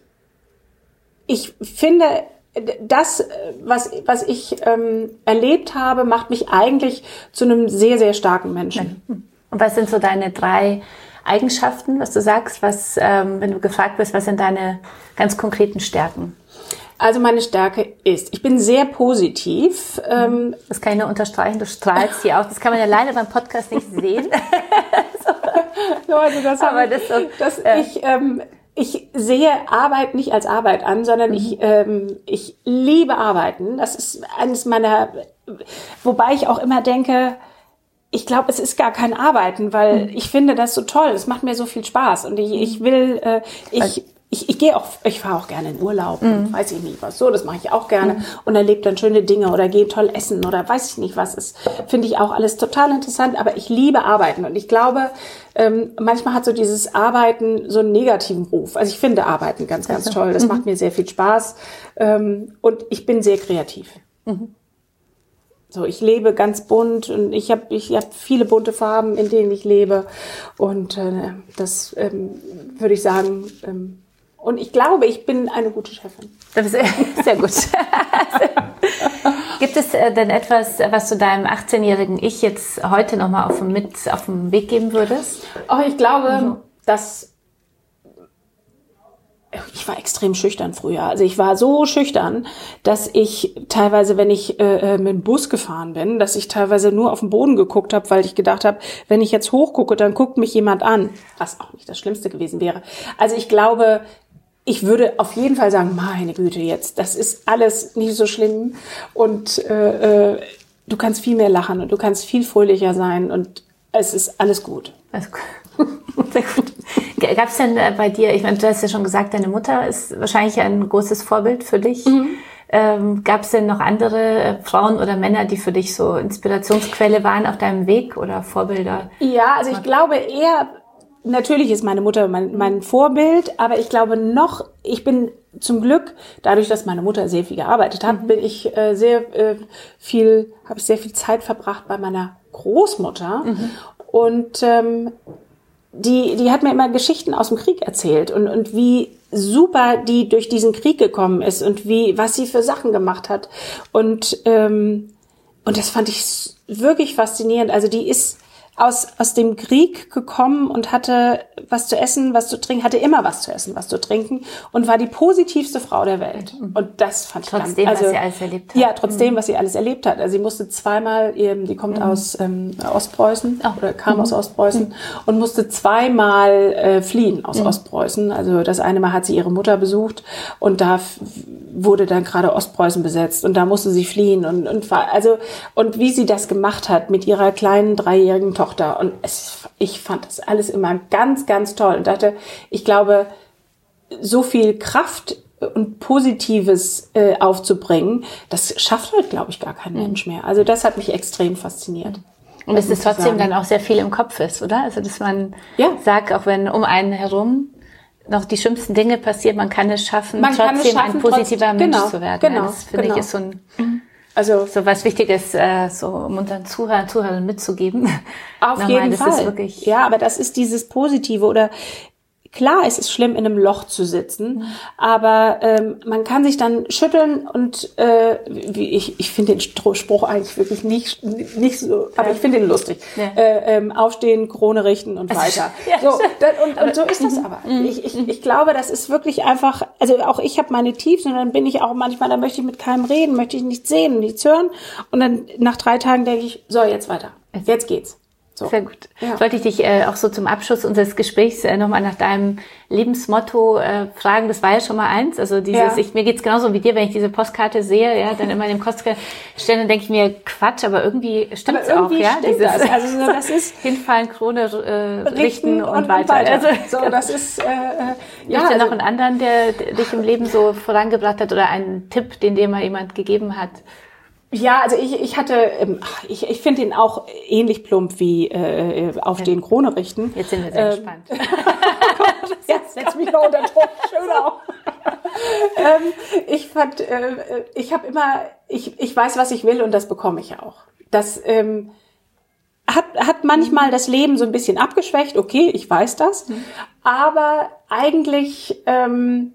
ich finde, das, was, was ich ähm, erlebt habe, macht mich eigentlich zu einem sehr, sehr starken Menschen. Und was sind so deine drei Eigenschaften, was du sagst, was, ähm, wenn du gefragt bist, was sind deine ganz konkreten Stärken? Also meine Stärke ist, ich bin sehr positiv. Ähm, das kann ich nur unterstreichen, du strahlst hier auch. Das kann man ja leider beim Podcast nicht sehen. *laughs* *laughs* Leute, das, Aber das, so, das äh, ich, ähm, ich sehe Arbeit nicht als Arbeit an, sondern mhm. ich, ähm, ich liebe Arbeiten. Das ist eines meiner, wobei ich auch immer denke, ich glaube, es ist gar kein Arbeiten, weil mhm. ich finde das so toll. Es macht mir so viel Spaß und ich, ich will, äh, ich, ich, ich gehe auch, ich fahre auch gerne in Urlaub, mhm. weiß ich nicht was. So, das mache ich auch gerne mhm. und erlebe dann schöne Dinge oder gehe toll essen oder weiß ich nicht was. Das finde ich auch alles total interessant, aber ich liebe Arbeiten und ich glaube, ähm, manchmal hat so dieses Arbeiten so einen negativen Ruf. Also ich finde Arbeiten ganz, ganz also. toll. Das mhm. macht mir sehr viel Spaß ähm, und ich bin sehr kreativ. Mhm. So, ich lebe ganz bunt und ich habe ich hab viele bunte Farben, in denen ich lebe. Und äh, das ähm, würde ich sagen, ähm, und ich glaube, ich bin eine gute Chefin. Das ist *laughs* sehr gut. Gibt es äh, denn etwas, was du deinem 18-jährigen Ich jetzt heute nochmal auf, mit auf den Weg geben würdest? Oh, ich glaube, mhm. dass ich war extrem schüchtern früher. Also ich war so schüchtern, dass ich teilweise, wenn ich äh, äh mit dem Bus gefahren bin, dass ich teilweise nur auf den Boden geguckt habe, weil ich gedacht habe, wenn ich jetzt hochgucke, dann guckt mich jemand an, was auch nicht das Schlimmste gewesen wäre. Also ich glaube, ich würde auf jeden Fall sagen, meine Güte jetzt, das ist alles nicht so schlimm und äh, äh, du kannst viel mehr lachen und du kannst viel fröhlicher sein und es ist alles gut. Also, *laughs* sehr gut. Gab es denn äh, bei dir, ich meine, du hast ja schon gesagt, deine Mutter ist wahrscheinlich ein großes Vorbild für dich. Mhm. Ähm, Gab es denn noch andere äh, Frauen oder Männer, die für dich so Inspirationsquelle waren auf deinem Weg oder Vorbilder? Ja, also ich glaube eher natürlich ist meine Mutter mein, mein Vorbild, aber ich glaube noch, ich bin zum Glück, dadurch, dass meine Mutter sehr viel gearbeitet hat, mhm. bin ich äh, sehr äh, viel, habe ich sehr viel Zeit verbracht bei meiner Großmutter. Mhm. Und ähm, die, die hat mir immer Geschichten aus dem Krieg erzählt und, und wie super die durch diesen Krieg gekommen ist und wie, was sie für Sachen gemacht hat. Und, ähm, und das fand ich wirklich faszinierend. Also die ist, aus, aus dem Krieg gekommen und hatte was zu essen, was zu trinken, hatte immer was zu essen, was zu trinken und war die positivste Frau der Welt. Mhm. Und das fand trotzdem, ich ganz, also, was sie alles erlebt hat. Ja, trotzdem, mhm. was sie alles erlebt hat. Also sie musste zweimal, die kommt mhm. aus ähm, Ostpreußen oh. oder kam aus mhm. Ostpreußen mhm. und musste zweimal äh, fliehen aus mhm. Ostpreußen. Also das eine Mal hat sie ihre Mutter besucht und da wurde dann gerade Ostpreußen besetzt und da musste sie fliehen und, und also und wie sie das gemacht hat mit ihrer kleinen dreijährigen Tochter Tochter. Und es, ich fand das alles immer ganz, ganz toll und dachte, ich glaube, so viel Kraft und Positives äh, aufzubringen, das schafft heute, glaube ich, gar kein mhm. Mensch mehr. Also das hat mich extrem fasziniert. Und dass es trotzdem dann auch sehr viel im Kopf ist, oder? Also dass man ja. sagt, auch wenn um einen herum noch die schlimmsten Dinge passieren, man kann es schaffen, man trotzdem es schaffen, ein positiver trotz, Mensch genau, zu werden. Genau, ja, das finde genau. ich ist so ein mhm. Also so was Wichtiges, äh, so um unseren Zuhörern, Zuhörern mitzugeben. Auf *laughs* Nochmal, jeden Fall. ja, aber das ist dieses Positive oder Klar, es ist schlimm, in einem Loch zu sitzen, mhm. aber ähm, man kann sich dann schütteln und äh, wie ich, ich finde den Spruch eigentlich wirklich nicht, nicht so, aber ich finde ihn lustig. Ja. Äh, ähm, aufstehen, Krone richten und weiter. *laughs* ja, so, das, und, und, so ist das mhm. aber. Mhm. Ich, ich, ich glaube, das ist wirklich einfach, also auch ich habe meine Tiefs und dann bin ich auch manchmal, da möchte ich mit keinem reden, möchte ich nichts sehen, nichts hören und dann nach drei Tagen denke ich, so, jetzt weiter. Jetzt geht's. So. Sehr gut. Ja. Wollte ich dich äh, auch so zum Abschluss unseres Gesprächs äh, nochmal nach deinem Lebensmotto äh, fragen. Das war ja schon mal eins. Also dieses, ja. ich, mir geht's genauso wie dir, wenn ich diese Postkarte sehe, ja, dann immer in dem Postkarte stellen, dann denke ich mir, Quatsch, aber irgendwie stimmt's aber irgendwie auch, ja. Dieses, das. Also so, das ist *laughs* hinfallen, Krone äh, richten, richten und, und, weiter. weiter. Also, so, das ist äh, äh ja. Also, noch einen anderen, der, der dich im Leben so vorangebracht hat oder einen Tipp, den dir mal jemand gegeben hat? Ja, also ich, ich hatte, ähm, ich, ich finde ihn auch ähnlich plump wie äh, auf den Krone richten. Jetzt sind wir sehr ähm, gespannt. *laughs* Jetzt setz mich noch unter Druck. *laughs* Schön auch. ähm, ich fand, äh, ich habe immer, ich, ich weiß, was ich will und das bekomme ich auch. Das ähm, hat, hat manchmal das Leben so ein bisschen abgeschwächt. Okay, ich weiß das. Mhm. Aber eigentlich ähm,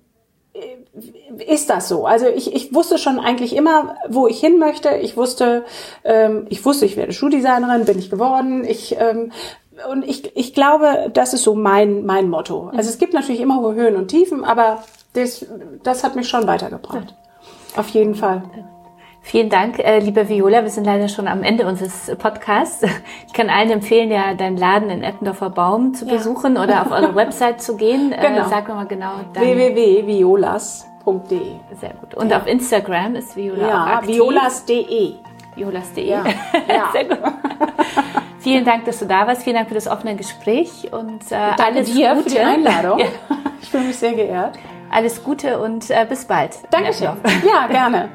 ist das so. Also ich, ich wusste schon eigentlich immer, wo ich hin möchte. Ich wusste, ähm, ich wusste, ich werde Schuhdesignerin, bin ich geworden. Ich ähm, und ich, ich glaube, das ist so mein mein Motto. Also es gibt natürlich immer Höhen und Tiefen, aber das, das hat mich schon weitergebracht. Auf jeden Fall. Vielen Dank, äh, liebe Viola. Wir sind leider schon am Ende unseres Podcasts. *laughs* Ich kann allen empfehlen, ja deinen Laden in Eppendorfer Baum zu ja. besuchen oder auf eure *laughs* Website zu gehen. Äh, genau. Äh, sag nochmal genau. www.violas.de Sehr gut. Und ja. auf Instagram ist Viola ja, auch aktiv. violas.de. Violas.de. Ja. *laughs* ja. Sehr gut. Vielen Dank, dass du da warst. Vielen Dank für das offene Gespräch und äh, alles dir Gute. für die Einladung. Ja. Ich fühle mich sehr geehrt. Alles Gute und äh, bis bald. Dankeschön. Ja, gerne.